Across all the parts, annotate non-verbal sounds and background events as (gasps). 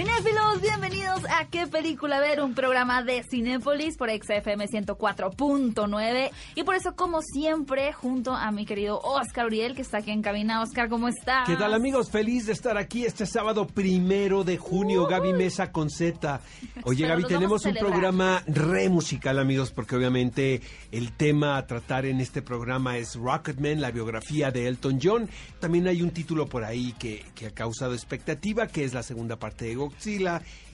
Cinéfilos, bienvenidos a ¿Qué película ver? Un programa de Cinépolis por XFM 104.9 y por eso como siempre junto a mi querido Oscar Uriel que está aquí en cabina. Oscar, ¿cómo estás? ¿Qué tal amigos? Feliz de estar aquí este sábado primero de junio. Gaby Mesa con Z. Oye Gaby, tenemos un programa re musical amigos porque obviamente el tema a tratar en este programa es Rocketman, la biografía de Elton John. También hay un título por ahí que, que ha causado expectativa que es la segunda parte de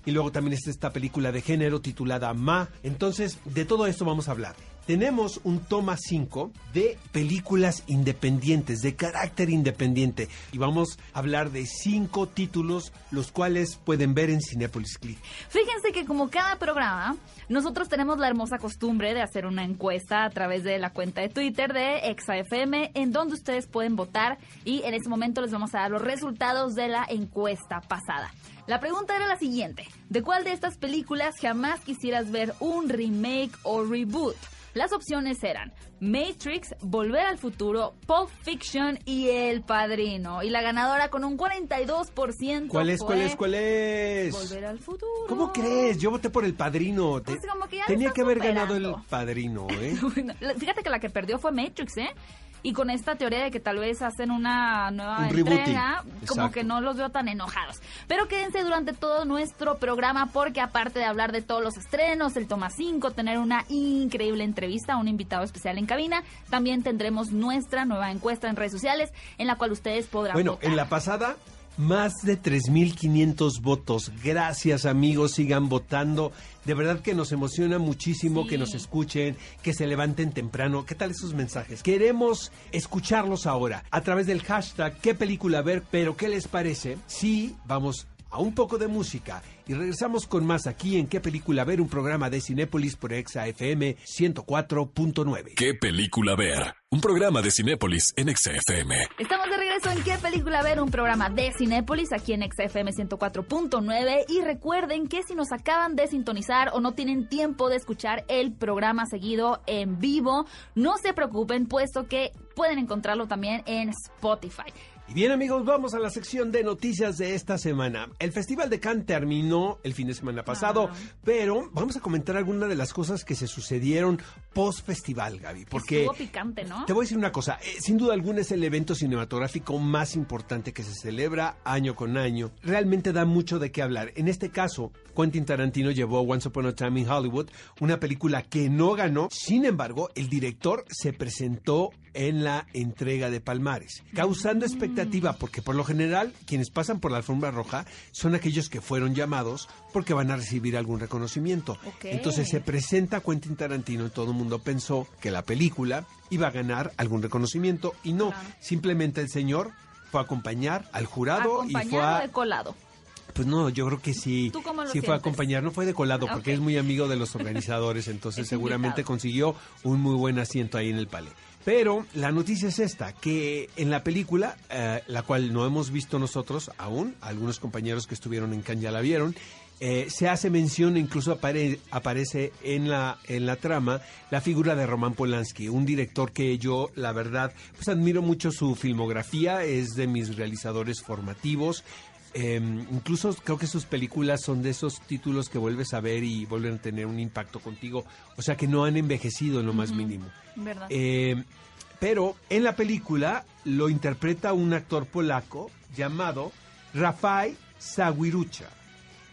Y luego también está esta película de género titulada Ma. Entonces, de todo esto vamos a hablar. Tenemos un toma 5 de películas independientes, de carácter independiente. Y vamos a hablar de cinco títulos, los cuales pueden ver en Cinepolis Click. Fíjense que como cada programa, nosotros tenemos la hermosa costumbre de hacer una encuesta a través de la cuenta de Twitter de ExaFM, en donde ustedes pueden votar y en este momento les vamos a dar los resultados de la encuesta pasada. La pregunta era la siguiente, ¿de cuál de estas películas jamás quisieras ver un remake o reboot? Las opciones eran Matrix, Volver al Futuro, Pulp Fiction y El Padrino. Y la ganadora con un 42% ¿Cuál es, cuál fue es, cuál es? Volver al Futuro. ¿Cómo crees? Yo voté por el padrino. Pues como que ya Tenía que haber ganado el padrino, ¿eh? (laughs) Fíjate que la que perdió fue Matrix, ¿eh? Y con esta teoría de que tal vez hacen una nueva Un rebooting. entrega, como Exacto. que no los veo tan enojados. Pero quédense durante todo nuestro programa porque aparte de hablar de todos los estrenos, el Toma 5, tener una increíble entrevista a un invitado especial en cabina, también tendremos nuestra nueva encuesta en redes sociales en la cual ustedes podrán Bueno, votar. en la pasada, más de 3.500 votos. Gracias, amigos, sigan votando. De verdad que nos emociona muchísimo Sí. que nos escuchen, que se levanten temprano. ¿Qué tal esos mensajes? Queremos escucharlos ahora a través del hashtag qué película ver, pero ¿qué les parece? Sí, vamos a un poco de música y regresamos con más aquí en qué película ver, un programa de Cinépolis por Exa FM 104.9. ¿Qué película ver? Un programa de Cinépolis en XFM. Estamos de regreso en ¿Qué película ver? Un programa de Cinépolis aquí en XFM 104.9 y recuerden que si nos acaban de sintonizar o no tienen tiempo de escuchar el programa seguido en vivo, no se preocupen puesto que pueden encontrarlo también en Spotify. Y bien amigos, vamos a la sección de noticias de esta semana. El Festival de Cannes terminó el fin de semana pasado, Claro. pero vamos a comentar algunas de las cosas que se sucedieron post festival, Gaby, porque Estuvo picante, ¿no? te voy a decir una cosa, eh, sin duda alguna es el evento cinematográfico más importante que se celebra año con año. Realmente da mucho de qué hablar. En este caso, Quentin Tarantino llevó Once Upon a Time in Hollywood, una película que no ganó. Sin embargo, el director se presentó en la entrega de Palmares, causando expectativa porque por lo general quienes pasan por la alfombra roja son aquellos que fueron llamados porque van a recibir algún reconocimiento. Entonces se presenta Quentin Tarantino y todo el mundo pensó que la película iba a ganar algún reconocimiento y no, Claro. simplemente el señor fue a acompañar al jurado y fue a... de colado. Pues no, yo creo que sí. ¿Tú cómo lo sí fue a acompañar, no fue de colado porque es muy amigo de los organizadores, entonces (laughs) Es seguramente invitado. consiguió un muy buen asiento ahí en el palé. Pero la noticia es esta, que en la película, eh, la cual no hemos visto nosotros aún, algunos compañeros que estuvieron en Cannes ya la vieron, eh, se hace mención, incluso apare- aparece en la, en la trama, la figura de Roman Polanski, un director que yo, la verdad, pues admiro mucho su filmografía, es de mis realizadores formativos. Eh, incluso creo que sus películas son de esos títulos que vuelves a ver y vuelven a tener un impacto contigo. O sea que no han envejecido en lo más mínimo. ¿Verdad? Eh, pero en la película lo interpreta un actor polaco llamado Rafaj Sawirucha.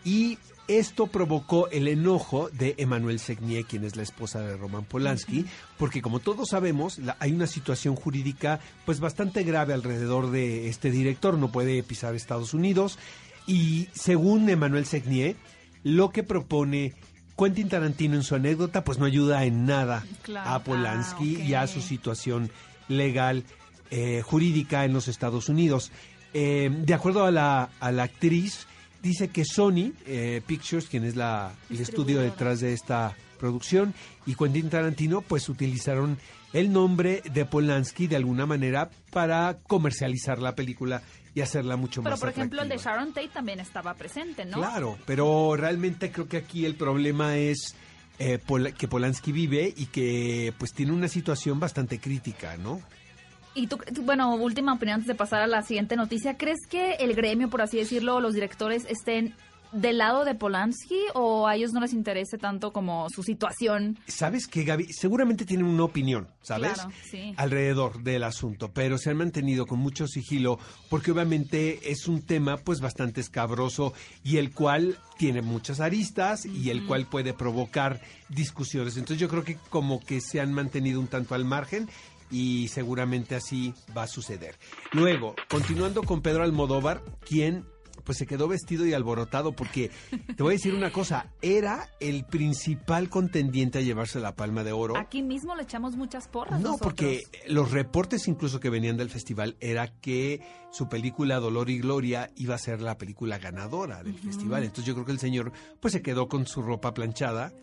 Y esto provocó el enojo de Emanuel Segnier, quien es la esposa de Roman Polanski, porque como todos sabemos, la- hay una situación jurídica pues bastante grave alrededor de este director, no puede pisar Estados Unidos y según Emanuel Segnier, lo que propone Quentin Tarantino en su anécdota pues no ayuda en nada Claro. a Polanski Ah, y a su situación legal eh, jurídica en los Estados Unidos. Eh, de acuerdo a la, a la actriz, dice que Sony eh, Pictures, quien es la, el estudio detrás de esta producción, y Quentin Tarantino, pues utilizaron el nombre de Polanski de alguna manera para comercializar la película y hacerla mucho Pero más por ejemplo el de. Sharon Tate también estaba presente, ¿no? Claro, pero realmente creo que aquí el problema es eh, Pol- que Polanski vive y que pues tiene una situación bastante crítica, ¿no? Y tú, bueno, última opinión antes de pasar a la siguiente noticia. ¿Crees que el gremio, por así decirlo, los directores estén del lado de Polanski o a ellos no les interese tanto como su situación? ¿Sabes qué, Gaby? Seguramente tienen una opinión, ¿sabes? Claro, sí. Alrededor del asunto, pero se han mantenido con mucho sigilo porque obviamente es un tema pues bastante escabroso y el cual tiene muchas aristas y el cual puede provocar discusiones. Entonces yo creo que como que se han mantenido un tanto al margen y seguramente así va a suceder. Luego, continuando con Pedro Almodóvar, quien pues se quedó vestido y alborotado porque te voy a decir una cosa, era el principal contendiente a llevarse la palma de oro. Aquí mismo le echamos muchas porras. No, nosotros. porque los reportes incluso que venían del festival era que su película Dolor y Gloria iba a ser la película ganadora del festival. Entonces yo creo que el señor pues se quedó con su ropa planchada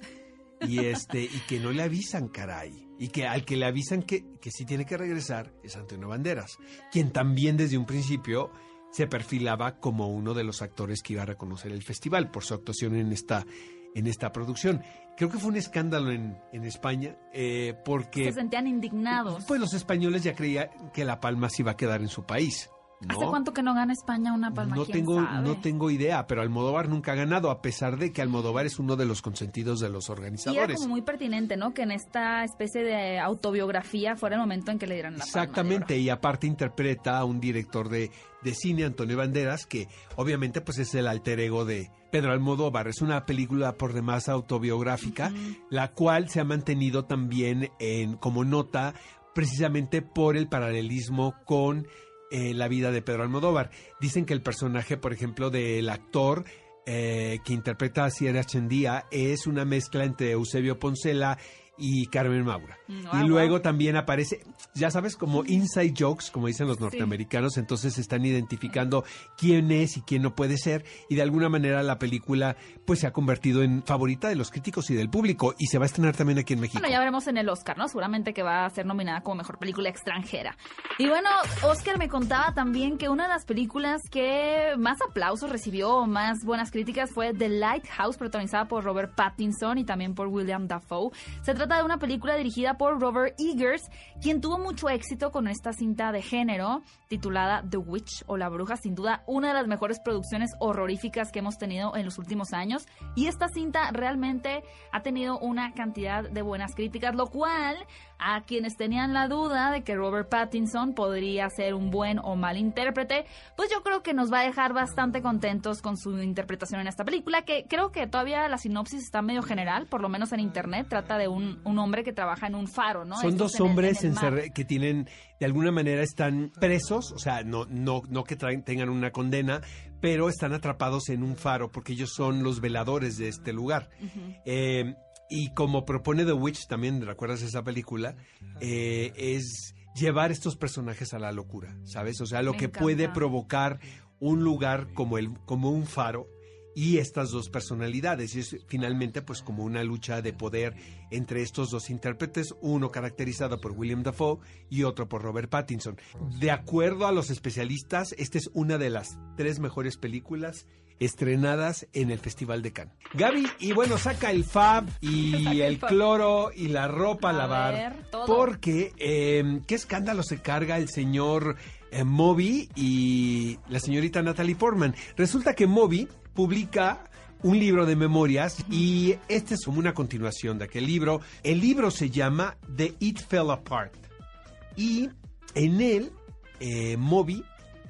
y este y que no le avisan, caray. Y que al que le avisan que, que sí tiene que regresar es Antonio Banderas, quien también desde un principio se perfilaba como uno de los actores que iba a reconocer el festival por su actuación en esta, en esta producción. Creo que fue un escándalo en, en España eh, porque se sentían indignados. pues los españoles ya creían que La Palma se iba a quedar en su país. ¿No? ¿Hace cuánto que no gana España una palma? No ¿Quién tengo, sabe? no tengo idea, pero Almodóvar nunca ha ganado, a pesar de que Almodóvar es uno de los consentidos de los Y era organizadores. como muy pertinente, ¿no? Que en esta especie de autobiografía fuera el momento en que le dieran la palma de Exactamente, oro. y aparte interpreta a un director de, de cine, Antonio Banderas, que obviamente pues es el alter ego de Pedro Almodóvar. Es una película por demás autobiográfica, la cual se ha mantenido también en, como nota precisamente por el paralelismo con eh, la vida de Pedro Almodóvar. Dicen que el personaje, por ejemplo, del actor eh, que interpreta a Sierra Chendía es una mezcla entre Eusebio Poncela y Carmen Maura. Mm, y luego wow. también aparece, ya sabes, como inside jokes, como dicen los norteamericanos, entonces están identificando quién es y quién no puede ser, y de alguna manera la película pues se ha convertido en favorita de los críticos y del público, y se va a estrenar también aquí en México. Bueno, ya veremos en el Oscar, ¿no? Seguramente que va a ser nominada como mejor película extranjera. Y bueno, Oscar me contaba también que una de las películas que más aplausos recibió, más buenas críticas, fue The Lighthouse, protagonizada por Robert Pattinson y también por William Dafoe. Se trata de una película dirigida por Robert Eggers, quien tuvo mucho éxito con esta cinta de género titulada The Witch o La Bruja, sin duda una de las mejores producciones horroríficas que hemos tenido en los últimos años. Y esta cinta realmente ha tenido una cantidad de buenas críticas, lo cual a quienes tenían la duda de que Robert Pattinson podría ser un buen o mal intérprete, pues yo creo que nos va a dejar bastante contentos con su interpretación en esta película, que creo que todavía la sinopsis está medio general, por lo menos en internet, trata de un, un hombre que trabaja en un faro, ¿no? Son Estos dos en el- hombres en el que tienen, de alguna manera están presos, o sea, no, no, no que traen- tengan una condena, pero están atrapados en un faro porque ellos son los veladores de este lugar. Eh, y como propone The Witch, también recuerdas esa película, eh, es llevar estos personajes a la locura, ¿sabes? O sea, lo Me que encanta. puede provocar un lugar como, el, como un faro y estas dos personalidades. Y es finalmente pues como una lucha de poder entre estos dos intérpretes, uno caracterizado por William Dafoe y otro por Robert Pattinson. De acuerdo a los especialistas, esta es una de las tres mejores películas estrenadas en el Festival de Cannes. Gaby, y bueno, saca el fab y (laughs) el cloro y la ropa a A lavar. ver, todo. Porque, eh, ¿qué escándalo se carga el señor eh, Moby y la señorita Natalie Portman? Resulta que Moby publica un libro de memorias y este es una continuación de aquel libro. El libro se llama The It Fell Apart y en él eh, Moby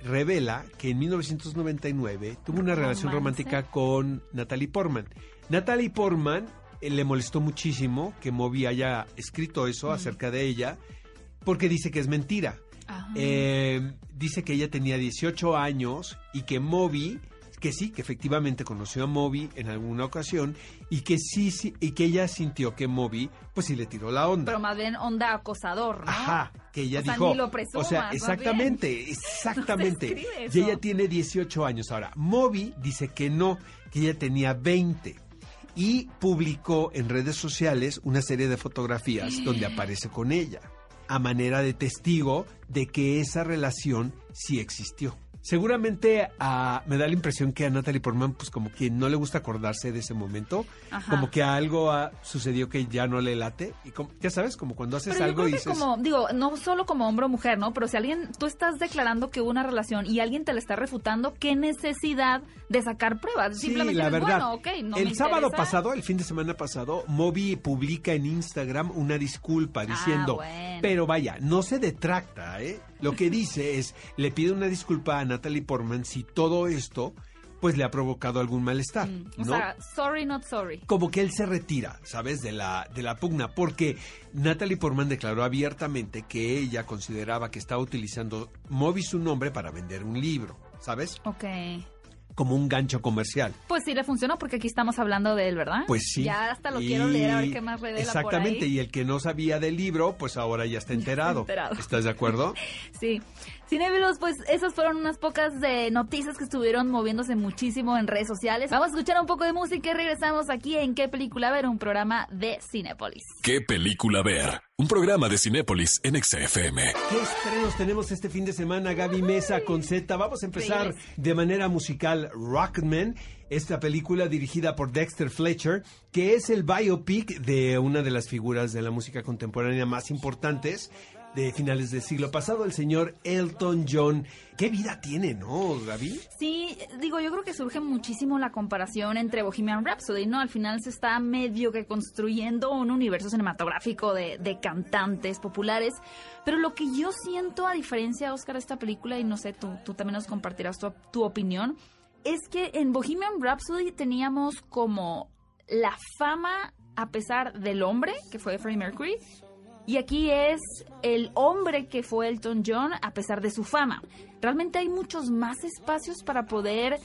revela que en 1999 tuvo una relación romántica con Natalie Portman. Natalie Portman eh, le molestó muchísimo que Moby haya escrito eso acerca de ella porque dice que es mentira. Eh, dice que ella tenía 18 años y que Moby, que sí, que efectivamente conoció a Moby en alguna ocasión y que sí, sí y que ella sintió que Moby, pues sí le tiró la onda. Pero más bien onda acosador, ¿no? Ajá, que ella O sea, dijo. ni lo presumas, o sea, exactamente, exactamente. (laughs) No se y ella tiene 18 años. Ahora, Moby dice que no, que ella tenía 20. Y publicó en redes sociales una serie de fotografías (gasps) donde aparece con ella, a manera de testigo de que esa relación sí existió. Seguramente ah, me da la impresión que a Natalie Portman, pues como que no le gusta acordarse de ese momento, Ajá. como que algo ah, sucedió que ya no le late, y como- ya sabes, como cuando haces Pero yo algo y dices, como, digo, no solo como hombre o mujer, ¿no? Pero si alguien, tú estás declarando que hubo una relación y alguien te la está refutando, ¿qué necesidad de sacar pruebas? Sí, Simplemente la verdad. bueno, ok, no el me sábado pasado, el fin de semana pasado, Moby publica en Instagram una disculpa diciendo, Ah, bueno. pero vaya, no se detracta, ¿eh? Lo que dice es, le pide una disculpa a Natalie Portman si todo esto, pues le ha provocado algún malestar, Mm, O ¿no? sea, sorry, not sorry. como que él se retira, ¿sabes? De la, de la pugna, porque Natalie Portman declaró abiertamente que ella consideraba que estaba utilizando Moby su nombre para vender un libro, ¿sabes? Ok. Como un gancho comercial. Pues sí le funcionó porque aquí estamos hablando de él, ¿verdad? Pues sí. Ya hasta lo Y- quiero leer a ver qué más revela Exactamente, por ahí. y el que no sabía del libro, pues ahora ya está (laughs) enterado. enterado. ¿Estás de acuerdo? (laughs) Sí. Cinéfilos, pues esas fueron unas pocas de noticias que estuvieron moviéndose muchísimo en redes sociales. Vamos a escuchar un poco de música y regresamos aquí en ¿Qué película ver? Un programa de Cinépolis. ¿Qué película ver? Un programa de Cinépolis en XFM. ¿Qué estrenos tenemos este fin de semana, Gaby Mesa con Z? Vamos a empezar de manera musical Rocketman, esta película dirigida por Dexter Fletcher, que es el biopic de una de las figuras de la música contemporánea más importantes de finales del siglo pasado, el señor Elton John. ¿Qué vida tiene, no, Gaby? Sí, digo, yo creo que surge muchísimo la comparación entre Bohemian Rhapsody, ¿no? Al final se está medio que construyendo un universo cinematográfico de, de cantantes populares, pero lo que yo siento, a diferencia, Oscar, de esta película, y no sé, tú, tú también nos compartirás tu, tu opinión, es que en Bohemian Rhapsody teníamos como la fama a pesar del hombre, que fue Freddie Mercury, y aquí es el hombre que fue Elton John a pesar de su fama. Realmente hay muchos más espacios para poder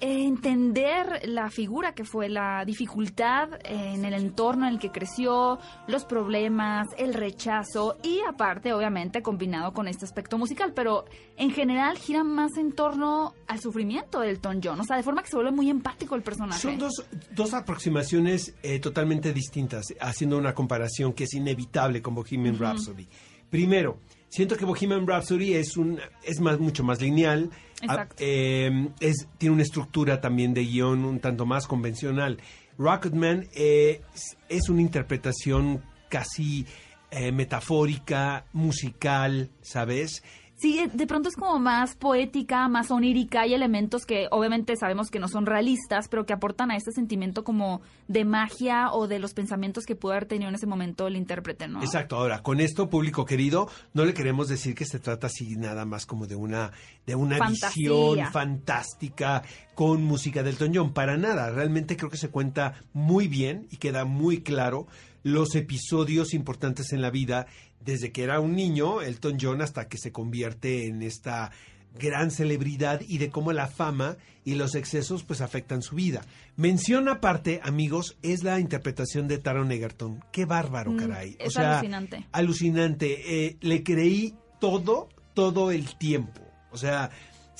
entender la figura que fue la dificultad en el entorno en el que creció, los problemas, el rechazo y aparte obviamente combinado con este aspecto musical, pero en general gira más en torno al sufrimiento de Elton John, o sea, de forma que se vuelve muy empático el personaje. Son dos, dos aproximaciones eh, totalmente distintas, haciendo una comparación que es inevitable con Bohemian Rhapsody. Primero, siento que Bohemian Rhapsody es un es más mucho más lineal, Exacto. ah, eh, es, tiene una estructura también de guion un tanto más convencional. Rocketman eh, es, es una interpretación casi eh, metafórica, musical, ¿sabes? Sí, de pronto es como más poética, más onírica. Hay elementos que obviamente sabemos que no son realistas, pero que aportan a este sentimiento como de magia o de los pensamientos que pudo haber tenido en ese momento el intérprete, ¿no? Exacto. Ahora, con esto, público querido, no le queremos decir que se trata así nada más como de una de una Fantasía. visión fantástica con música del John. Para nada. Realmente creo que se cuenta muy bien y queda muy claro los episodios importantes en la vida desde que era un niño, Elton John, hasta que se convierte en esta gran celebridad y de cómo la fama y los excesos pues afectan su vida. Mención aparte, amigos, es la interpretación de Taron Egerton. Qué bárbaro, Mm, caray. es alucinante. Alucinante. Eh, le creí todo, todo el tiempo. O sea,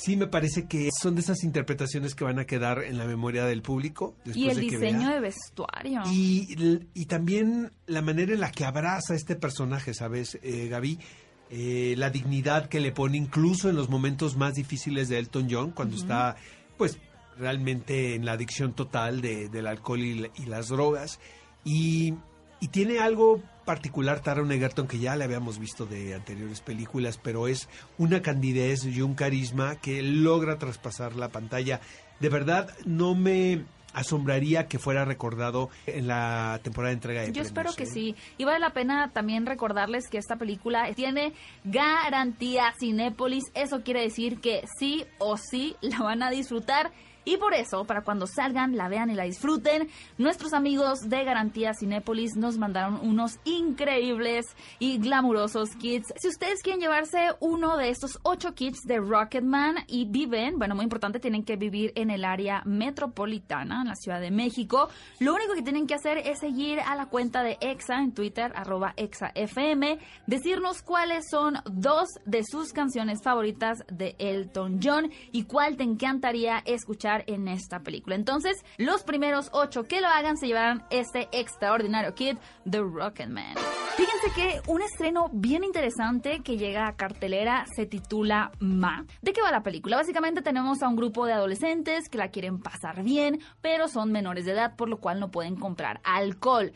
sí me parece que son de esas interpretaciones que van a quedar en la memoria del público. Después y el de que diseño vea. de vestuario. Y, y también la manera en la que abraza a este personaje, ¿sabes, eh, Gaby? Eh, la dignidad que le pone incluso en los momentos más difíciles de Elton John, cuando está, pues, realmente en la adicción total de- del alcohol y, y las drogas. Y, y tiene algo particular Taron Egerton que ya le habíamos visto de anteriores películas, pero es una candidez y un carisma que logra traspasar la pantalla. De verdad, no me asombraría que fuera recordado en la temporada de entrega de Yo premios, espero que ¿eh? sí. Y vale la pena también recordarles que esta película tiene garantía Cinépolis. Eso quiere decir que sí o sí la van a disfrutar. Y por eso, para cuando salgan, la vean y la disfruten, nuestros amigos de Garantía Cinépolis nos mandaron unos increíbles y glamurosos kits. Si ustedes quieren llevarse uno de estos ocho kits de Rocketman y viven, bueno, muy importante, tienen que vivir en el área metropolitana, en la Ciudad de México, lo único que tienen que hacer es seguir a la cuenta de EXA en Twitter, arroba EXAFM, decirnos cuáles son dos de sus canciones favoritas de Elton John y cuál te encantaría escuchar en esta película. Entonces, los primeros ocho que lo hagan se llevarán este extraordinario kit de Rocketman. Fíjense que un estreno bien interesante que llega a cartelera se titula Ma. ¿De qué va la película? Básicamente tenemos a un grupo de adolescentes que la quieren pasar bien, pero son menores de edad, por lo cual no pueden comprar alcohol.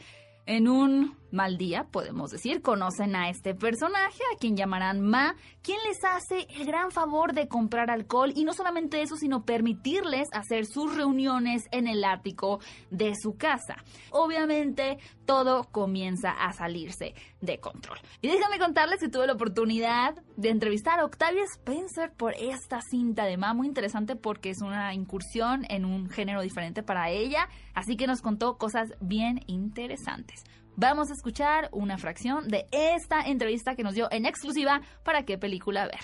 En un mal día, podemos decir, conocen a este personaje, a quien llamarán Ma, quien les hace el gran favor de comprar alcohol y no solamente eso, sino permitirles hacer sus reuniones en el ático de su casa. Obviamente, todo comienza a salirse de control. Y déjame contarles que tuve la oportunidad de entrevistar a Octavia Spencer por esta cinta de Ma, muy interesante porque es una incursión en un género diferente para ella, así que nos contó cosas bien interesantes. Vamos a escuchar una fracción de esta entrevista que nos dio en exclusiva para qué película ver.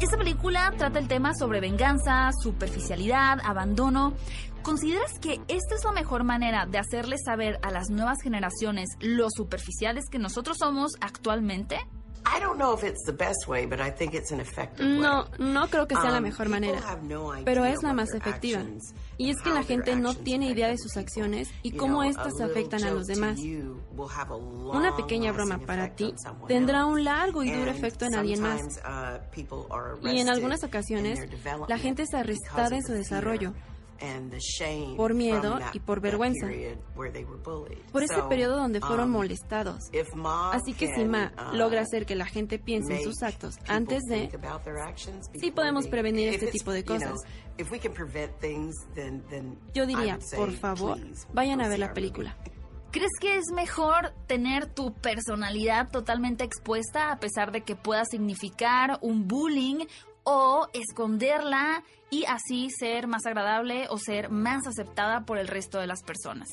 Esta película trata el tema sobre venganza, superficialidad, abandono. ¿Consideras que esta es la mejor manera de hacerles saber a las nuevas generaciones lo superficiales que nosotros somos actualmente? No, no creo que sea la um, mejor manera, pero es la más efectiva. Y es que la gente no tiene idea de sus acciones y cómo éstas afectan a los demás. Una pequeña broma para ti tendrá un largo y duro efecto en alguien más. Uh, y en algunas ocasiones, la gente es arrestada en su desarrollo por miedo y por vergüenza, por ese periodo donde fueron um, molestados. Así que si Ma uh, logra hacer que la gente piense en sus actos antes de, sí podemos prevenir este tipo de cosas. Yo diría, por favor, vayan a ver la película. ¿Crees que es mejor tener tu personalidad totalmente expuesta a pesar de que pueda significar un bullying o esconderla y así ser más agradable o ser más aceptada por el resto de las personas.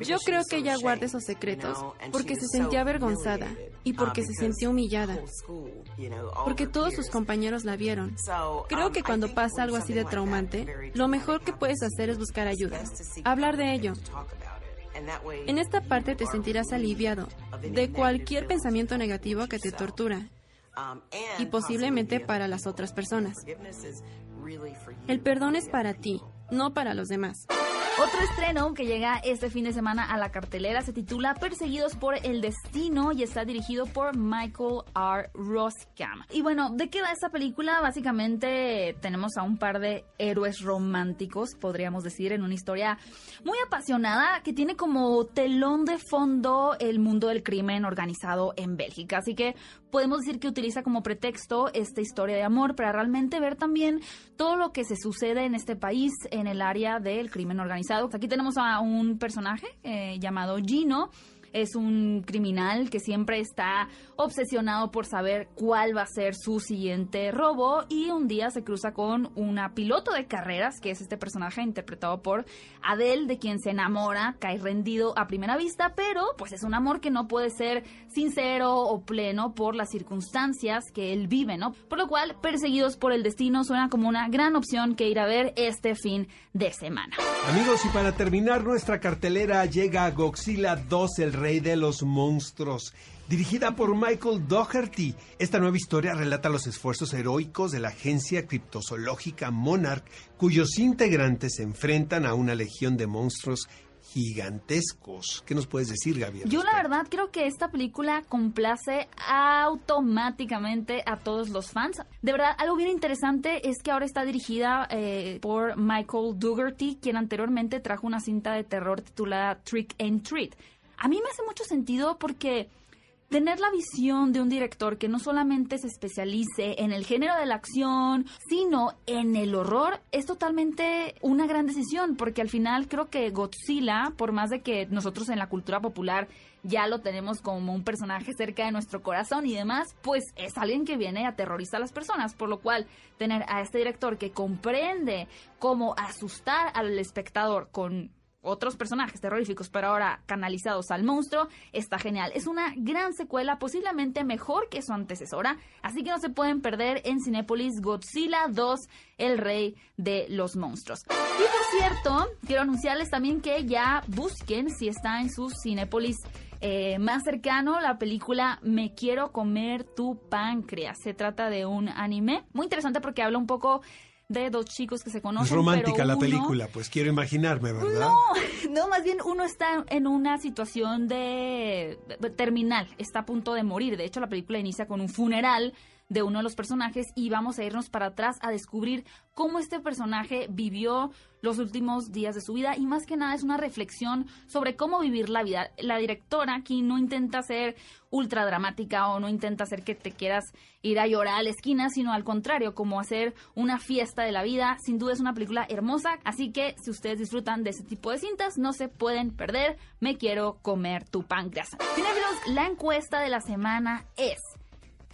Yo creo que ella guarda esos secretos porque se sentía avergonzada y uh, porque se sintió humillada, porque todos sus compañeros la vieron. Creo um, que cuando pasa algo así de traumante, lo mejor que puedes hacer es buscar ayuda, hablar de ello. En esta parte te sentirás aliviado de cualquier pensamiento negativo que te tortura Um, y posiblemente para las otras personas. El perdón es para ti, no para los demás. Otro estreno que llega este fin de semana a la cartelera se titula Perseguidos por el Destino y está dirigido por Michael R. Roskam. Y bueno, ¿de qué va esta película? Básicamente tenemos a un par de héroes románticos, podríamos decir, en una historia muy apasionada que tiene como telón de fondo el mundo del crimen organizado en Bélgica. Así que podemos decir que utiliza como pretexto esta historia de amor para realmente ver también todo lo que se sucede en este país en el área del crimen organizado. Aquí tenemos a un personaje eh, llamado Gino es un criminal que siempre está obsesionado por saber cuál va a ser su siguiente robo y un día se cruza con una piloto de carreras, que es este personaje interpretado por Adele, de quien se enamora, cae rendido a primera vista, pero pues es un amor que no puede ser sincero o pleno por las circunstancias que él vive, ¿no? Por lo cual, Perseguidos por el Destino suena como una gran opción que ir a ver este fin de semana. Amigos, y para terminar nuestra cartelera llega Godzilla 2, el rey de los monstruos. Dirigida por Michael Doherty, esta nueva historia relata los esfuerzos heroicos de la agencia criptozoológica Monarch, cuyos integrantes se enfrentan a una legión de monstruos gigantescos. ¿Qué nos puedes decir, Gabriel? Yo la verdad creo que esta película complace automáticamente a todos los fans. De verdad, algo bien interesante es que ahora está dirigida eh, por Michael Dougherty, quien anteriormente trajo una cinta de terror titulada Trick and Treat. A mí me hace mucho sentido porque tener la visión de un director que no solamente se especialice en el género de la acción, sino en el horror, es totalmente una gran decisión, porque al final creo que Godzilla, por más de que nosotros en la cultura popular ya lo tenemos como un personaje cerca de nuestro corazón y demás, pues es alguien que viene a aterrorizar a las personas, por lo cual tener a este director que comprende cómo asustar al espectador con otros personajes terroríficos, pero ahora canalizados al monstruo, está genial. Es una gran secuela, posiblemente mejor que su antecesora, así que no se pueden perder en Cinépolis Godzilla 2, el rey de los monstruos. Y por cierto, quiero anunciarles también que ya busquen si está en su Cinépolis eh, más cercano la película Me quiero comer tu páncreas. Se trata de un anime muy interesante porque habla un poco de dos chicos que se conocen. Es romántica pero la película, pues quiero imaginarme, ¿verdad? No, no, más bien uno está en una situación de- terminal, está a punto de morir. De hecho, la película inicia con un funeral de uno de los personajes y vamos a irnos para atrás a descubrir cómo este personaje vivió los últimos días de su vida y más que nada es una reflexión sobre cómo vivir la vida. La directora aquí no intenta ser ultra dramática o no intenta hacer que te quieras ir a llorar a la esquina, sino al contrario, como hacer una fiesta de la vida. Sin duda es una película hermosa, así que si ustedes disfrutan de ese tipo de cintas, no se pueden perder. Me quiero comer tu páncreas. Cinéfilos, la encuesta de la semana es...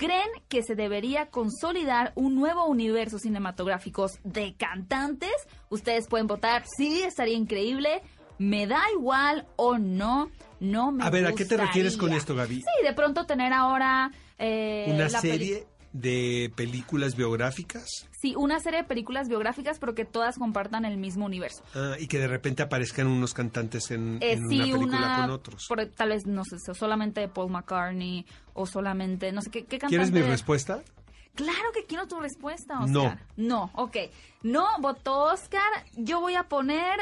¿Creen que se debería consolidar un nuevo universo cinematográficos de cantantes? Ustedes pueden votar sí, estaría increíble, me da igual o no, no me A ver, ¿a qué te refieres con esto, Gaby? Sí, de pronto tener ahora... eh, ¿Una la serie de películas biográficas? Sí, una serie de películas biográficas, pero que todas compartan el mismo universo. Ah, y que de repente aparezcan unos cantantes en, Eh, en sí, una película una, con otros. por- tal vez, no sé, solamente Paul McCartney o solamente, no sé, ¿qué, qué cantante? ¿Quieres mi respuesta? Claro que quiero tu respuesta, Oscar. No. No, ok. No, votó Oscar. Yo voy a poner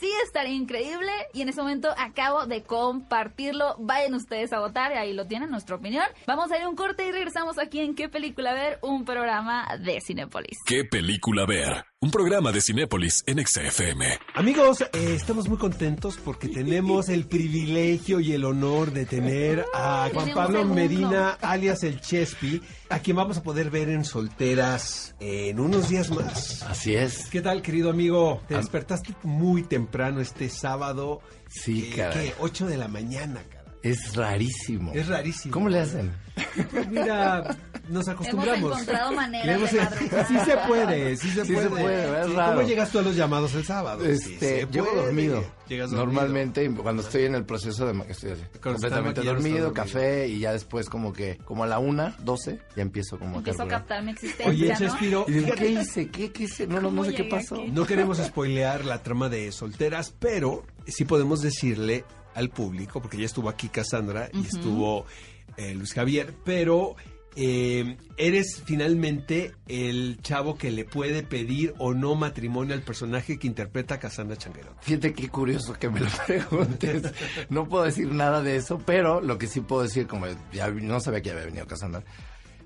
sí estaría increíble y en ese momento acabo de compartirlo. Vayan ustedes a votar y ahí lo tienen, nuestra opinión. Vamos a ir a un corte y regresamos aquí en ¿Qué película ver? Un programa de Cinépolis. ¿Qué película ver? Un programa de Cinépolis en XFM. Amigos, eh, estamos muy contentos porque tenemos el privilegio y el honor de tener a Juan Pablo. Medina, alias el Chespi, a quien vamos a poder ver en Solteras en unos días más. Así es. ¿Qué tal, querido amigo? Te despertaste muy temprano este sábado. Sí, eh, caray. ¿qué? 8 de la mañana, cara. Es rarísimo. Es rarísimo. ¿Cómo le hacen? (laughs) Mira, nos acostumbramos. Hemos encontrado maneras Hemos- de madrugar. Sí se puede, sí se Sí puede. se puede, es Sí, raro. ¿Cómo llegas tú a los llamados el sábado? Sí Este, llego puede. dormido. Llegas dormido. Normalmente cuando estoy en el proceso de estoy completamente dormido, café y ya después como que como a la una, 12, ya empiezo como a Empiezo a captar mi existencia, Oye, ¿no? Chespiro, Y digo, fíjate, ¿qué hice? ¿Qué, qué hice? No, no, no ¿Cómo sé qué pasó. aquí? no queremos spoilear la trama de Solteras, pero sí podemos decirle al público, porque ya estuvo aquí Cassandra y estuvo eh, Luis Javier, pero eh, eres finalmente el chavo que le puede pedir o no matrimonio al personaje que interpreta a Cassandra Changuerón. Fíjate qué curioso que me lo (laughs) preguntes. No puedo decir nada de eso, pero lo que sí puedo decir, como ya no sabía que había venido Cassandra,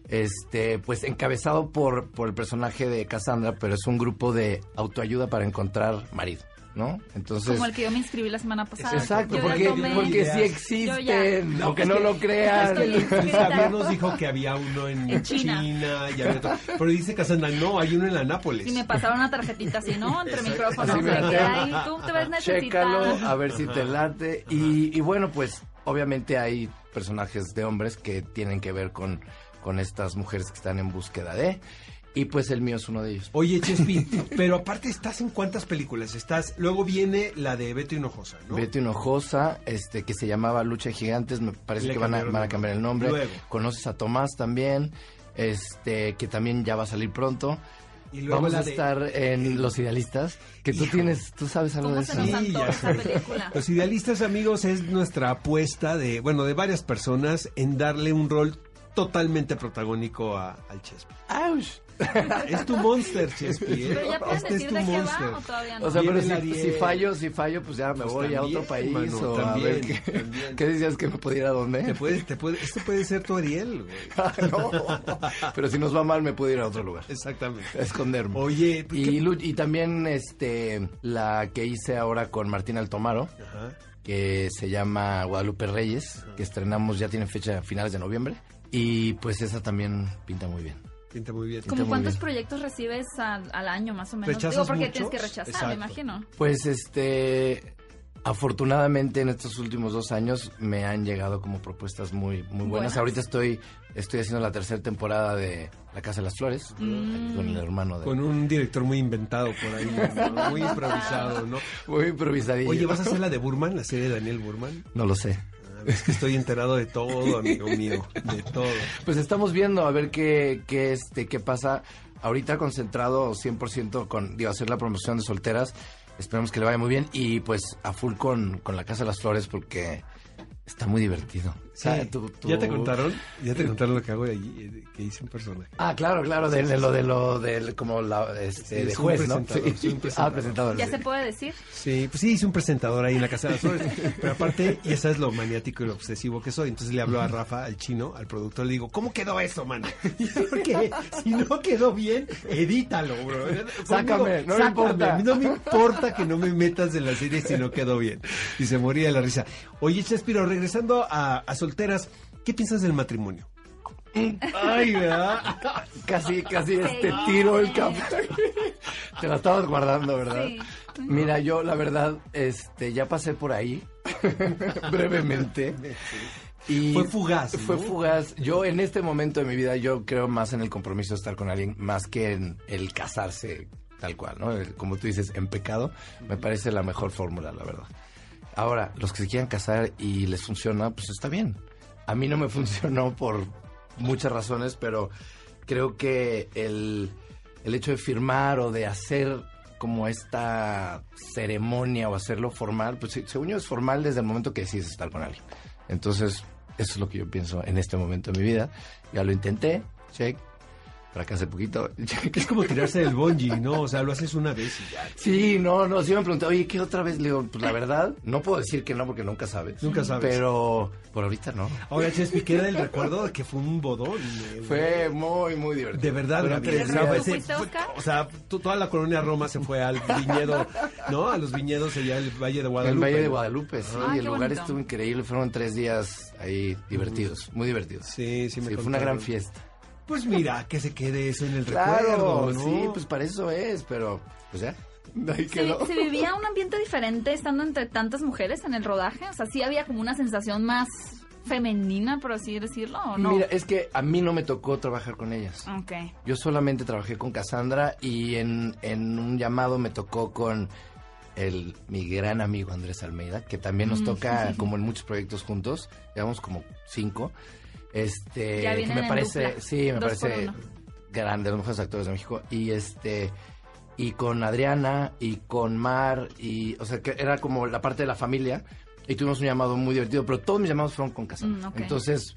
este, pues encabezado por, por el personaje de Cassandra, pero es un grupo de autoayuda para encontrar marido, ¿no? Entonces... Como el que yo me inscribí la semana pasada. Exacto, porque, porque sí Yo ya- existen, aunque no lo crean. Javier nos dijo que había uno en, En China. China, y había otro. pero dice Cassandra, no, hay uno en la Nápoles. Y me pasaron una tarjetita así, ¿no? Entre micrófonos. Así me de la que tengo. ahí tú te ves Chécalo, a ver si te late. Y, y bueno, pues obviamente hay personajes de hombres que tienen que ver con, con estas mujeres que están en búsqueda de. Y pues el mío es uno de ellos. Oye, Chespi, (laughs) pero aparte estás en cuántas películas? Estás, luego viene la de Beto Hinojosa, ¿no? Betty Hinojosa, este, que se llamaba Lucha de Gigantes, me parece Le que van a, van cambiar el nombre. Luego. Conoces a Tomás también, este, que también ya va a salir pronto. Y luego Vamos la a de- estar en Los Idealistas, que tú Hijo. tienes, tú sabes algo ¿Cómo de se eso. nos Sí, antoja ya esa sé. película? Los idealistas, amigos, es nuestra apuesta de, bueno, de varias personas en darle un rol totalmente protagónico a- al Chespi. ¡Auch! Es tu monster, Chespi. ¿eh? Pero ya puedes Este es decir de qué monster. va o todavía no. O sea, pero si, fallo, si fallo, pues ya me Pues voy a otro país mano, o a ver qué, también. ¿qué decías que me pudiera ir a dónde. Te puedes, te puede, esto puede ser tu Ariel, güey. (laughs) no, pero si nos va mal me puedo ir a otro lugar. Exactamente. A esconderme. Oye, pues, y, ¿qué- Lu- y también este la que hice ahora con Martín Altomaro, Ajá. que se llama Guadalupe Reyes, que estrenamos, ya tiene fecha a finales de noviembre. Y pues esa también pinta muy bien. Pinta muy bien. ¿Cómo cuántos bien. proyectos recibes al, al año más o menos? ¿Rechazas Digo, porque muchos? tienes que rechazar, Exacto. me imagino. Pues este afortunadamente en estos últimos dos años me han llegado como propuestas muy muy buenas. Buenas. Ahorita estoy estoy haciendo la tercera temporada de La Casa de las Flores Mm. con el hermano de Con un director muy inventado por ahí, ¿no? muy improvisado, ¿no? (laughs) muy improvisadillo. Oye, ¿vas a hacer la de Burman, la serie de Daniel Burman? No lo sé. Es que estoy enterado de todo, amigo mío, de todo. Pues estamos viendo a ver qué, qué, este, qué pasa. Ahorita concentrado 100% con digo, hacer la promoción de solteras. Esperemos que le vaya muy bien. Y pues a full con, con la Casa de las Flores porque Está muy divertido. ¿Ya te contaron? ¿Ya te contaron lo que hago allí? Eh, que hice un personaje. Ah, claro, claro, de, lo de lo del como la este, de juez, ¿no? Sí, Ah, presentador. ¿Ya se puede decir? Sí, pues sí, hice un presentador ahí en la Casa de las Flores. Pero aparte, y esa es lo maniático y lo obsesivo que soy. Entonces le hablo a Rafa, al chino, al productor, le digo, ¿cómo quedó eso, man? Porque si no quedó bien, edítalo, bro. Sácame, no me importa. No me importa que no me metas en la serie si no quedó bien. Y se moría de la risa. Oye, Chespiro, regresando a, a solteras, ¿qué piensas del matrimonio? Ay, (laughs) ¿verdad? Casi, casi este tiro el café. (laughs) Te la estabas guardando, ¿verdad? Mira, yo la verdad, este, ya pasé por ahí (laughs) brevemente. Y fue fugaz. Fue fugaz. Yo en este momento de mi vida, yo creo más en el compromiso de estar con alguien, más que en el casarse tal cual, ¿no? Como tú dices, en pecado, me parece la mejor fórmula, la verdad. Ahora, los que se quieran casar y les funciona, pues está bien. A mí no me (laughs) funcionó por muchas razones, pero creo que el, el hecho de firmar o de hacer como esta ceremonia o hacerlo formal, pues según yo es formal desde el momento que decides estar con alguien. Entonces, eso es lo que yo pienso en este momento de mi vida. Ya lo intenté, check, para que hace poquito. (laughs) Es como tirarse del bungee, ¿no? O sea, lo haces una vez y ya. Sí, no, no, sí me pregunté, oye, ¿qué otra vez? Le digo, pues la verdad, no puedo decir que no porque nunca sabes. Nunca sabes. Pero por ahorita no. Ahora, Chespi, queda el recuerdo de que fue un bodón. Fue muy, muy divertido. De verdad, o sea, toda la colonia Roma se fue al viñedo, ¿no? A los viñedos allá el Valle de Guadalupe. El Valle de Guadalupe, sí. Ah, el lugar estuvo increíble. Fueron tres días ahí divertidos, muy divertidos. Sí, sí, me sí, Fue una gran fiesta. Pues mira, que se quede eso en el claro, recuerdo, Sí, pues para eso es, pero pues ya. (laughs) Ahí quedó. ¿Se, vivía un ambiente diferente estando entre tantas mujeres en el rodaje? O sea, sí había como una sensación más femenina, por así decirlo, ¿o no? Mira, es que a mí no me tocó trabajar con ellas. Ok. Yo solamente trabajé con Cassandra y en, en un llamado me tocó con el, mi gran amigo Andrés Almeida, que también nos mm. toca (laughs) como en muchos proyectos juntos, llevamos como cinco. Este, que me parece, sí, me parece grande, los mejores actores de México. Y este, y con Adriana y con Mar, y, o sea, que era como la parte de la familia. Y tuvimos un llamado muy divertido, pero todos mis llamados fueron con casa. Mm, Entonces,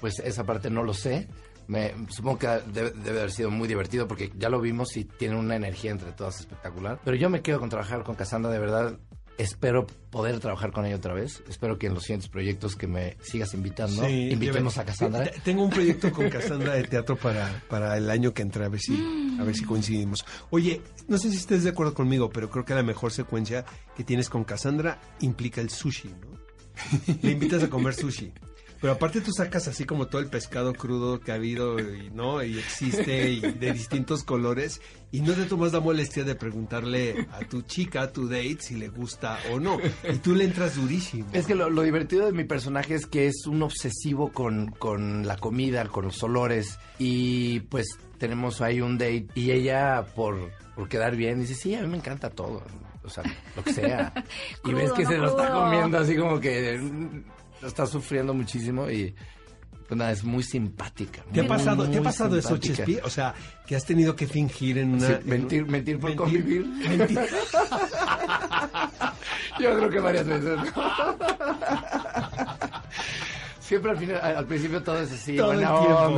pues esa parte no lo sé. Me, supongo que debe, debe, haber sido muy divertido porque ya lo vimos y tiene una energía entre todas espectacular. Pero yo me quedo con trabajar con Cassandra, de verdad espero poder trabajar con ella otra vez. Espero que en los siguientes proyectos que me sigas invitando, invitemos a Cassandra. Tengo un proyecto con Cassandra de teatro para, para el año que entra, a ver si, a ver si coincidimos. Oye, no sé si estés de acuerdo conmigo, pero creo que la mejor secuencia que tienes con Cassandra implica el sushi, ¿no? Le invitas a comer sushi. Pero aparte tú sacas así como todo el pescado crudo que ha habido y no y existe y de distintos colores y no te tomas la molestia de preguntarle a tu chica, a tu date, si le gusta o no. Y tú le entras durísimo. Es que lo, divertido de mi personaje es que es un obsesivo con, con la comida, con los olores y pues tenemos ahí un date y ella por, por quedar bien dice, sí, a mí me encanta todo. O sea, lo que sea. (laughs) y ves que se lo está comiendo así como que está sufriendo muchísimo y pues nada, es muy simpática. ¿Te ha pasado, ¿te ha pasado eso, Chespi? O sea, que has tenido que fingir en una... mentir, mentir por convivir. Mentir. (laughs) Yo creo que varias veces. (laughs) Siempre al, final, al principio todo es así, todo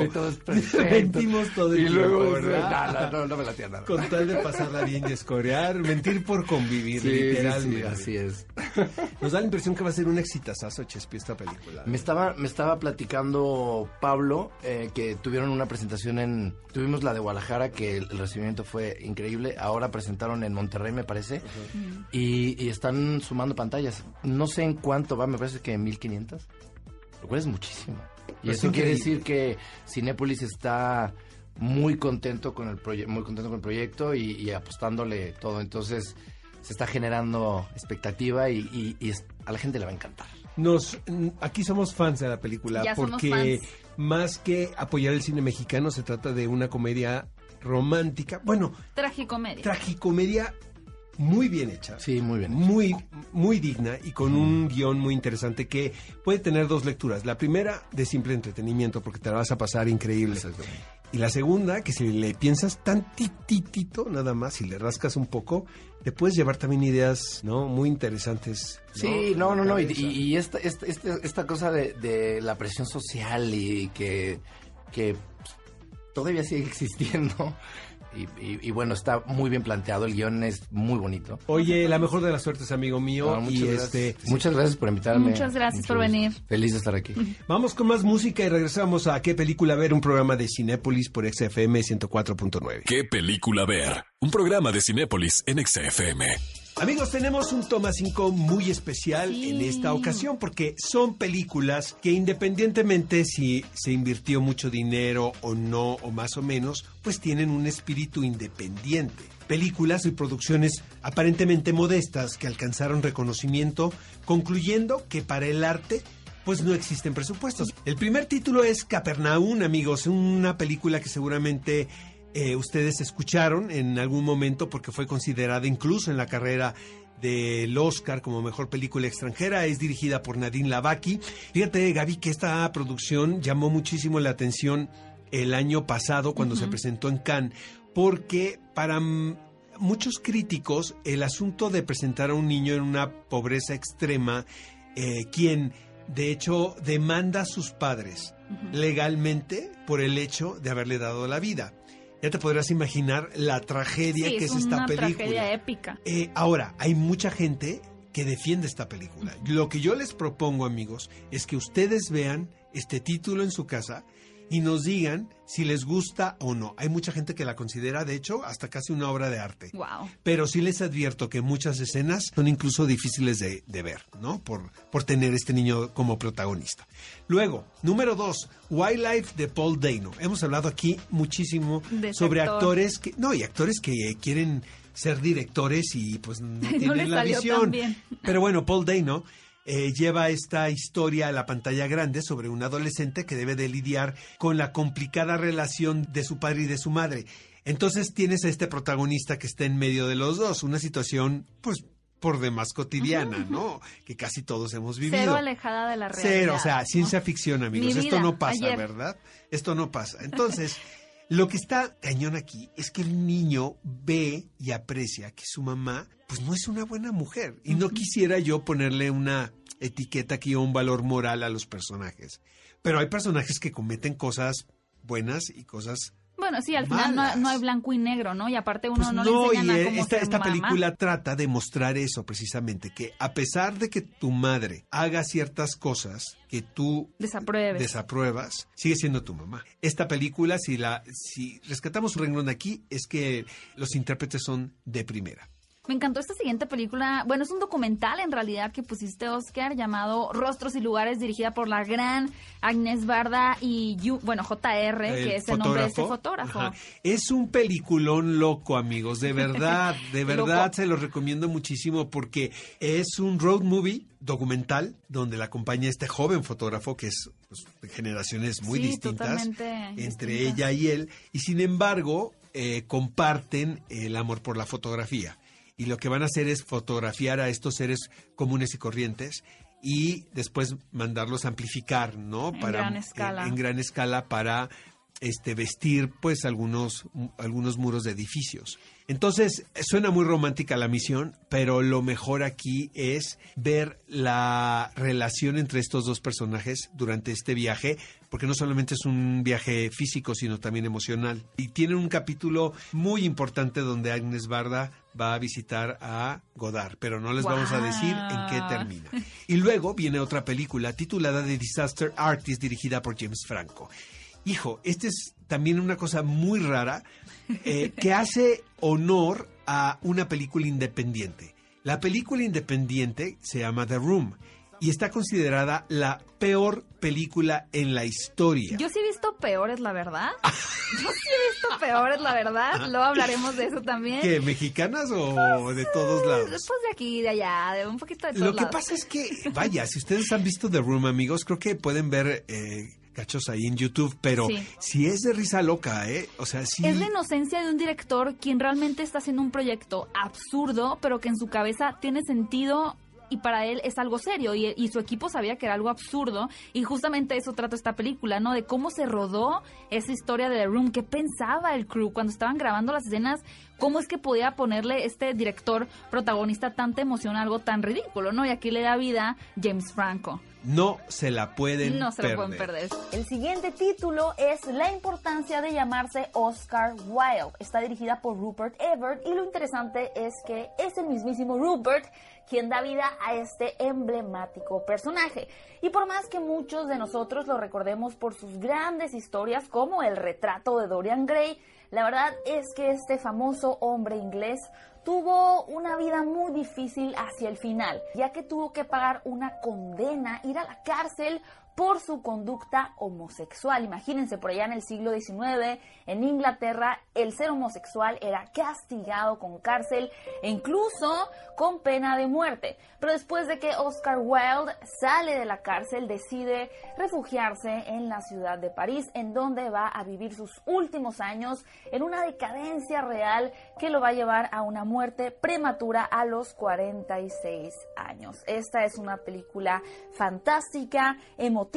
y todo es (laughs) perfecto. Mentimos todo el y tiempo, luego, ¿verdad? No, no, no, me la nada. Con tal de pasarla bien y escorear, mentir por convivir, sí, literalmente. Sí, así es. (laughs) Nos da la impresión que va a ser un exitazazo, Chespi, esta película. Me estaba, me estaba platicando Pablo, eh, que tuvieron una presentación en... Tuvimos la de Guadalajara, que el, recibimiento fue increíble. Ahora presentaron en Monterrey, me parece. y, y están sumando pantallas. No sé en cuánto va, me parece que en 1500 lo cual es muchísimo. Y eso quiere decir que Cinépolis está muy contento con el proyecto, muy contento con el proyecto y, apostándole todo. Entonces se está generando expectativa y, a la gente le va a encantar. Nos, aquí somos fans de la película porque más que apoyar el cine mexicano se trata de una comedia romántica, bueno, tragicomedia. Tragicomedia muy bien hecha. Sí, muy bien. Muy, muy digna y con un guion muy interesante que puede tener dos lecturas. La primera de simple entretenimiento porque te la vas a pasar increíble. Y la segunda, que si le piensas tantitito nada más y le rascas un poco, te puedes llevar también ideas, ¿no? Muy interesantes. Sí, no, no, no. Y, esta, esta, esta, cosa de, de, la presión social y que, que todavía sigue existiendo y, bueno, está muy bien planteado, el guion es muy bonito. Oye, la mejor de las suertes, amigo mío. muchas, y gracias. Este, muchas gracias por invitarme. Muchas gracias por venir. Feliz de estar aquí. (laughs) Vamos con más música y regresamos a ¿Qué película ver? Un programa de Cinépolis por XFM 104.9. ¿Qué película ver? Un programa de Cinépolis en XFM. Amigos, tenemos un toma 5 muy especial en esta ocasión porque son películas que independientemente si se invirtió mucho dinero o no o más o menos, pues tienen un espíritu independiente. Películas y producciones aparentemente modestas que alcanzaron reconocimiento, concluyendo que para el arte pues no existen presupuestos. El primer título es Capernaum, amigos, una película que seguramente eh, ustedes escucharon en algún momento porque fue considerada incluso en la carrera del Oscar como mejor película extranjera. Es dirigida por Nadine Lavaki. Fíjate, Gaby, que esta producción llamó muchísimo la atención el año pasado cuando se presentó en Cannes, porque para muchos críticos el asunto de presentar a un niño en una pobreza extrema, eh, quien de hecho demanda a sus padres legalmente por el hecho de haberle dado la vida. Ya te podrás imaginar la tragedia que es, esta película. Una tragedia épica. Eh, ahora, hay mucha gente que defiende esta película. Lo que yo les propongo, amigos, es que ustedes vean este título en su casa y nos digan si les gusta o no. Hay mucha gente que la considera, de hecho, hasta casi una obra de arte. Wow. Pero sí les advierto que muchas escenas son incluso difíciles de, ver, ¿no? Por, por tener este niño como protagonista. Luego, número dos, Wildlife de Paul Dano. Hemos hablado aquí muchísimo sobre actores que, no, y actores que quieren ser directores y pues no (laughs) tienen la visión. Pero bueno, Paul Dano eh, lleva esta historia a la pantalla grande sobre un adolescente que debe de lidiar con la complicada relación de su padre y de su madre. Entonces tienes a este protagonista que está en medio de los dos, una situación pues por demás cotidiana, ¿no? Que casi todos hemos vivido. Cero alejada de la realidad. Cero, o sea, ciencia ficción, amigos. Esto no pasa, ¿verdad? Esto no pasa. Entonces, (laughs) lo que está cañón aquí es que el niño ve y aprecia que su mamá, pues no es una buena mujer. Y no quisiera yo ponerle una etiqueta aquí o un valor moral a los personajes. Pero hay personajes que cometen cosas buenas y cosas bueno, sí, al final no, hay blanco y negro, ¿no? Y aparte uno pues no, le enseñan a cómo esta, esta película trata de mostrar eso precisamente, que a pesar de que tu madre haga ciertas cosas que tú desapruebas, sigue siendo tu mamá. Esta película, si la si rescatamos un renglón aquí, es que los intérpretes son de primera. Me encantó esta siguiente película. Bueno, es un documental en realidad que pusiste, Oscar, llamado Rostros y Lugares, dirigida por la gran Agnes Barda y, bueno, JR, que es el nombre de este fotógrafo. Es un peliculón loco, amigos. De verdad, (laughs) de verdad se lo recomiendo muchísimo porque es un road movie documental donde la acompaña este joven fotógrafo que es pues, de generaciones muy distintas entre ella y él y sin embargo eh, comparten el amor por la fotografía y lo que van a hacer es fotografiar a estos seres comunes y corrientes y después mandarlos a amplificar, ¿no? En para, gran escala. En, gran escala para este vestir pues algunos algunos muros de edificios. Entonces, suena muy romántica la misión, pero lo mejor aquí es ver la relación entre estos dos personajes durante este viaje, porque no solamente es un viaje físico, sino también emocional. Y tiene un capítulo muy importante donde Agnes Barda va a visitar a Godard, pero no les vamos a decir en qué termina. Y luego viene otra película titulada The Disaster Artist, dirigida por James Franco. Hijo, este es también una cosa muy rara eh, que hace honor a una película independiente. La película independiente se llama The Room y está considerada la peor película en la historia. Yo sí he visto peores, la verdad. (laughs) Yo sí he visto peores, la verdad. Luego hablaremos de eso también. ¿Qué, mexicanas o de todos lados? Pues de aquí, de allá, de un poquito de todos Lo que pasa es que, (laughs) vaya, si ustedes han visto The Room, amigos, creo que pueden ver... Eh, cachos ahí en YouTube, pero si es de risa loca, ¿eh? O sea, sí. Es la inocencia de un director quien realmente está haciendo un proyecto absurdo, pero que en su cabeza tiene sentido y para él es algo serio y, y, su equipo sabía que era algo absurdo y justamente eso trata esta película, ¿no? De cómo se rodó esa historia de The Room, qué pensaba el crew cuando estaban grabando las escenas, cómo es que podía ponerle este director protagonista tanta emoción a algo tan ridículo, ¿no? Y aquí le da vida James Franco. No se la pueden no se perder. la pueden perder. El siguiente título es La importancia de llamarse Oscar Wilde. Está dirigida por Rupert Everett y lo interesante es que es el mismísimo Rupert quien da vida a este emblemático personaje. Y por más que muchos de nosotros lo recordemos por sus grandes historias como el retrato de Dorian Gray, la verdad es que este famoso hombre inglés tuvo una vida muy difícil hacia el final, ya que tuvo que pagar una condena, ir a la cárcel por su conducta homosexual. Imagínense, por allá en el siglo XIX, en Inglaterra, el ser homosexual era castigado con cárcel e incluso con pena de muerte. Pero después de que Oscar Wilde sale de la cárcel, decide refugiarse en la ciudad de París, en donde va a vivir sus últimos años en una decadencia real que lo va a llevar a una muerte prematura a los 46 años. Esta es una película fantástica, emotiva,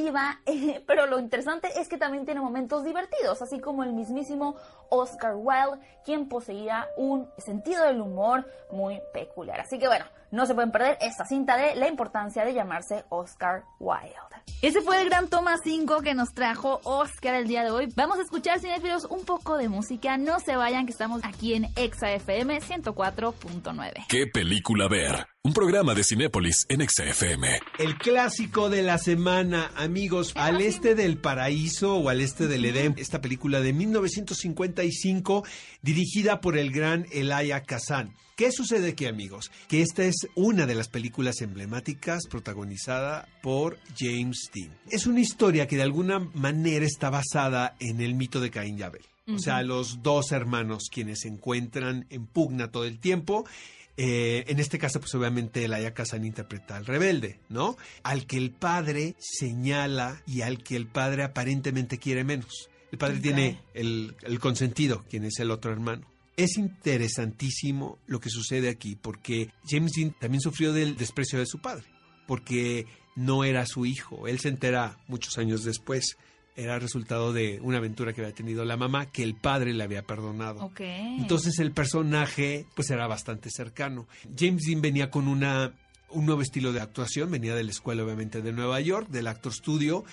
eh, pero lo interesante es que también tiene momentos divertidos, así como el mismísimo Oscar Wilde, quien poseía un sentido del humor muy peculiar. Así que bueno, no se pueden perder esta cinta de la importancia de llamarse Oscar Wilde. Ese fue el gran toma 5 que nos trajo Oscar el día de hoy. Vamos a escuchar, cinéfilos, un poco de música. No se vayan, que estamos aquí en Exa FM 104.9. ¿Qué película ver? Un programa de Cinépolis en Exa FM. El clásico de la semana, amigos, al este del paraíso o al este del Edén, esta película de 1955 dirigida por el gran Elia Kazan. ¿Qué sucede aquí, amigos? Que esta es una de las películas emblemáticas protagonizada por James Dean. Es una historia que de alguna manera está basada en el mito de Caín y Abel. O sea, los dos hermanos quienes se encuentran en pugna todo el tiempo. Eh, en este caso, pues obviamente Elia Kazan interpreta al rebelde, ¿no? Al que el padre señala y al que el padre aparentemente quiere menos. El padre tiene el, el consentido, quien es el otro hermano. Es interesantísimo lo que sucede aquí, porque James Dean también sufrió del desprecio de su padre, porque no era su hijo. Él se entera muchos años después. Era resultado de una aventura que había tenido la mamá, que el padre le había perdonado. Ok. Entonces el personaje pues era bastante cercano. James Dean venía con una un nuevo estilo de actuación, venía de la escuela obviamente de Nueva York, del Actor Studio,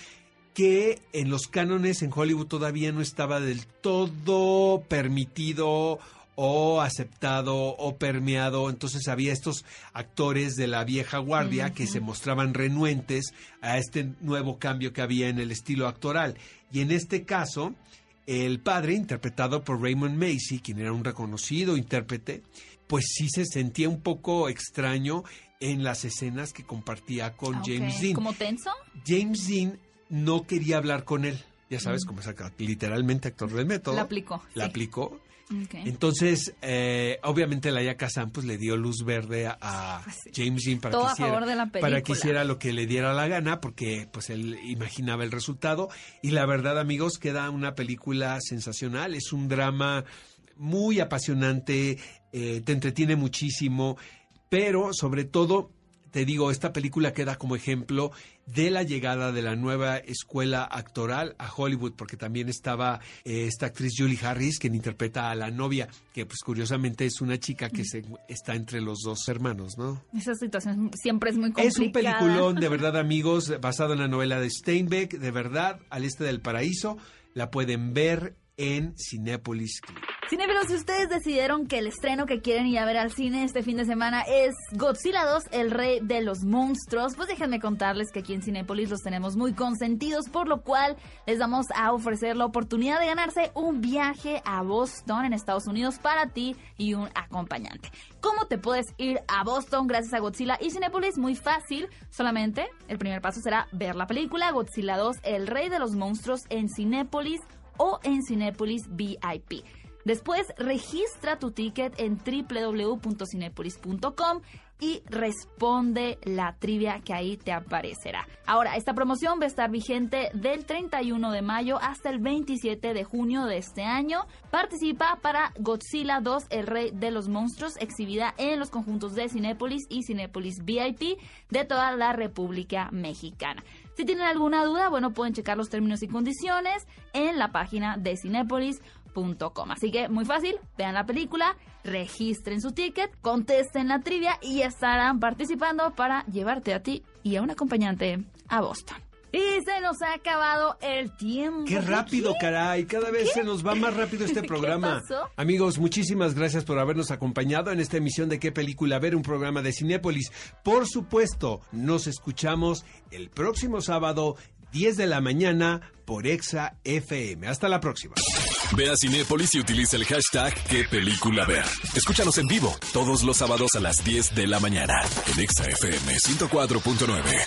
que en los cánones en Hollywood todavía no estaba del todo permitido o aceptado o permeado. Entonces había estos actores de la vieja guardia que se mostraban renuentes a este nuevo cambio que había en el estilo actoral. Y en este caso, el padre, interpretado por Raymond Macy, quien era un reconocido intérprete, pues sí se sentía un poco extraño en las escenas que compartía con Ah. James Dean. ¿Como tenso? James Dean no quería hablar con él. Ya sabes cómo es acá, literalmente actor del método. La aplicó, La sí. aplicó. Entonces, eh, obviamente la Kazan pues le dio luz verde a, a James Dean para Todo que, para hiciera lo que le diera la gana, porque pues él imaginaba el resultado. Y la verdad, amigos, queda una película sensacional. Es un drama muy apasionante, eh, te entretiene muchísimo, pero sobre todo te digo, esta película queda como ejemplo de la llegada de la nueva escuela actoral a Hollywood, porque también estaba eh, esta actriz Julie Harris, quien interpreta a la novia, que pues curiosamente es una chica que se, está entre los dos hermanos, ¿no? Esa situación siempre es muy complicada. Es un peliculón, de verdad, (laughs) amigos, basado en la novela de Steinbeck, de verdad, al este del paraíso, la pueden ver en Cinépolis Click. Cinefilos, si ustedes decidieron que el estreno que quieren ir a ver al cine este fin de semana es Godzilla 2, el rey de los monstruos, pues déjenme contarles que aquí en Cinépolis los tenemos muy consentidos, por lo cual les vamos a ofrecer la oportunidad de ganarse un viaje a Boston, en Estados Unidos, para ti y un acompañante. ¿Cómo te puedes ir a Boston gracias a Godzilla y Cinépolis? Muy fácil, solamente el primer paso será ver la película Godzilla 2, el rey de los monstruos en Cinépolis o en Cinépolis VIP. Después, registra tu ticket en www.cinepolis.com y responde la trivia que ahí te aparecerá. Ahora, esta promoción va a estar vigente del 31 de mayo hasta el 27 de junio de este año. Participa para Godzilla 2, el rey de los monstruos, exhibida en los conjuntos de Cinépolis y Cinépolis VIP de toda la República Mexicana. Si tienen alguna duda, bueno, pueden checar los términos y condiciones en la página de Cinépolis.com. Así que muy fácil, vean la película, registren su ticket, contesten la trivia y estarán participando para llevarte a ti y a un acompañante a Boston. Y se nos ha acabado el tiempo. Qué rápido, caray. Cada vez se nos va más rápido este (laughs) programa. pasó? Amigos, muchísimas gracias por habernos acompañado en esta emisión de ¿Qué película ver? Un programa de Cinépolis. Por supuesto, nos escuchamos el próximo sábado, 10 de la mañana, por Exa FM. Hasta la próxima. Ve a Cinépolis y utiliza el hashtag qué película ver. Escúchanos en vivo todos los sábados a las 10 de la mañana en Exa FM 104.9.